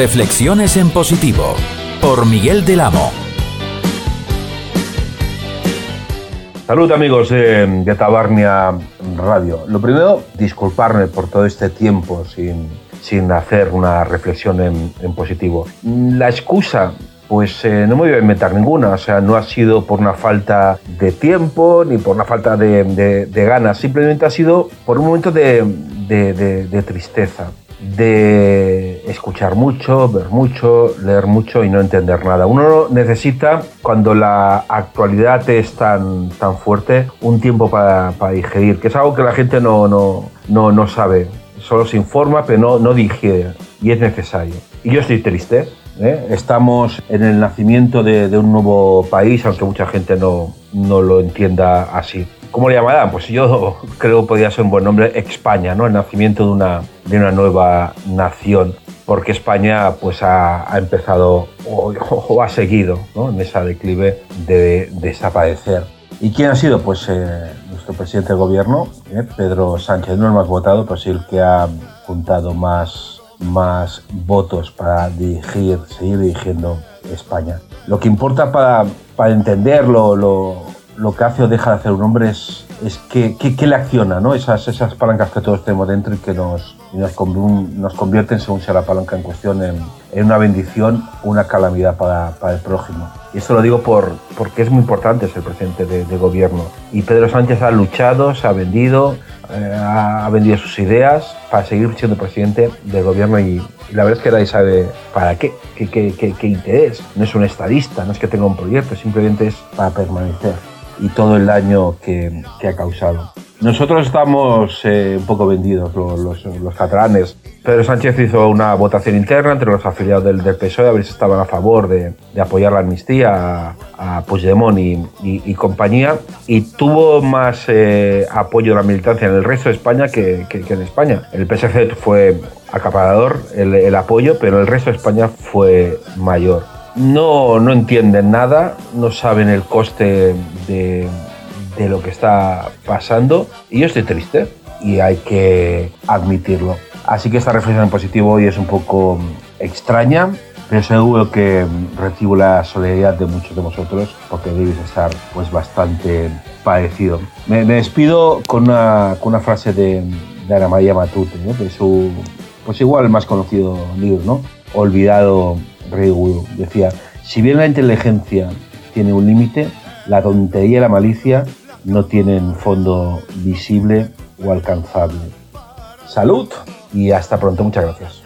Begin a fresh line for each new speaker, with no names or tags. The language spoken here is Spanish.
Reflexiones en positivo por Miguel del Amo.
Salud amigos de, Tabarnia Radio. Lo primero, disculparme por todo este tiempo sin, sin hacer una reflexión en, positivo. La excusa pues eh, no me voy a inventar ninguna, o sea, no ha sido por una falta de tiempo ni por una falta de, de ganas, simplemente ha sido por un momento de, de, tristeza de escuchar mucho, ver mucho, leer mucho y no entender nada. Uno necesita, cuando la actualidad es tan, tan fuerte, un tiempo para, para digerir, que es algo que la gente no, no, no, no sabe. Solo se informa, pero no, no digiere. Y es necesario. Y yo estoy triste. ¿eh? Estamos en el nacimiento de, de, un nuevo país, aunque mucha gente no, no lo entienda así. ¿Cómo le llamarán? Pues yo creo que podría ser un buen nombre, España, ¿no? El nacimiento de una, de una nueva nación, porque España pues ha, empezado o, ha seguido en esa declive de, desaparecer. ¿Y quién ha sido? Pues eh, nuestro presidente del gobierno, eh, Pedro Sánchez, no el más votado, pues el que ha juntado más, más votos para dirigir, seguir dirigiendo España. Lo que importa para, para entenderlo, lo, lo que hace o deja de hacer un hombre es, es que, que, le acciona, ¿no? Esas, esas palancas que todos tenemos dentro y que nos, nos, nos convierten, según sea la palanca en cuestión, en, en una bendición una calamidad para, para, el prójimo. Y esto lo digo por, porque es muy importante ser presidente de, gobierno. Y Pedro Sánchez ha luchado, se ha vendido, eh, ha, vendido sus ideas para seguir siendo presidente del gobierno y, la verdad es que nadie sabe para qué, qué, qué, qué interés. No es un estadista, no es que tenga un proyecto, simplemente es para permanecer y todo el daño que, que ha causado. Nosotros estamos eh, un poco vendidos, los, los, los, catalanes. Pedro Sánchez hizo una votación interna entre los afiliados del, del PSOE a ver si estaban a favor de, de apoyar la amnistía a, a Puigdemont y, y, compañía y tuvo más eh, apoyo de la militancia en el resto de España que, que, que en España. El PSC fue acaparador el, el apoyo, pero el resto de España fue mayor no, no entienden nada, no saben el coste de, de lo que está pasando y yo estoy triste y hay que admitirlo. Así que esta reflexión en positivo hoy es un poco extraña, pero seguro que recibo la solidaridad de muchos de vosotros porque debéis estar pues bastante parecido. Me, despido con una, con una frase de, de Ana María Matute, de su, pues igual más conocido libro, ¿no? Olvidado Ryu decía, si bien la inteligencia tiene un límite, la tontería y la malicia no tienen fondo visible o alcanzable. Salud y hasta pronto, muchas gracias.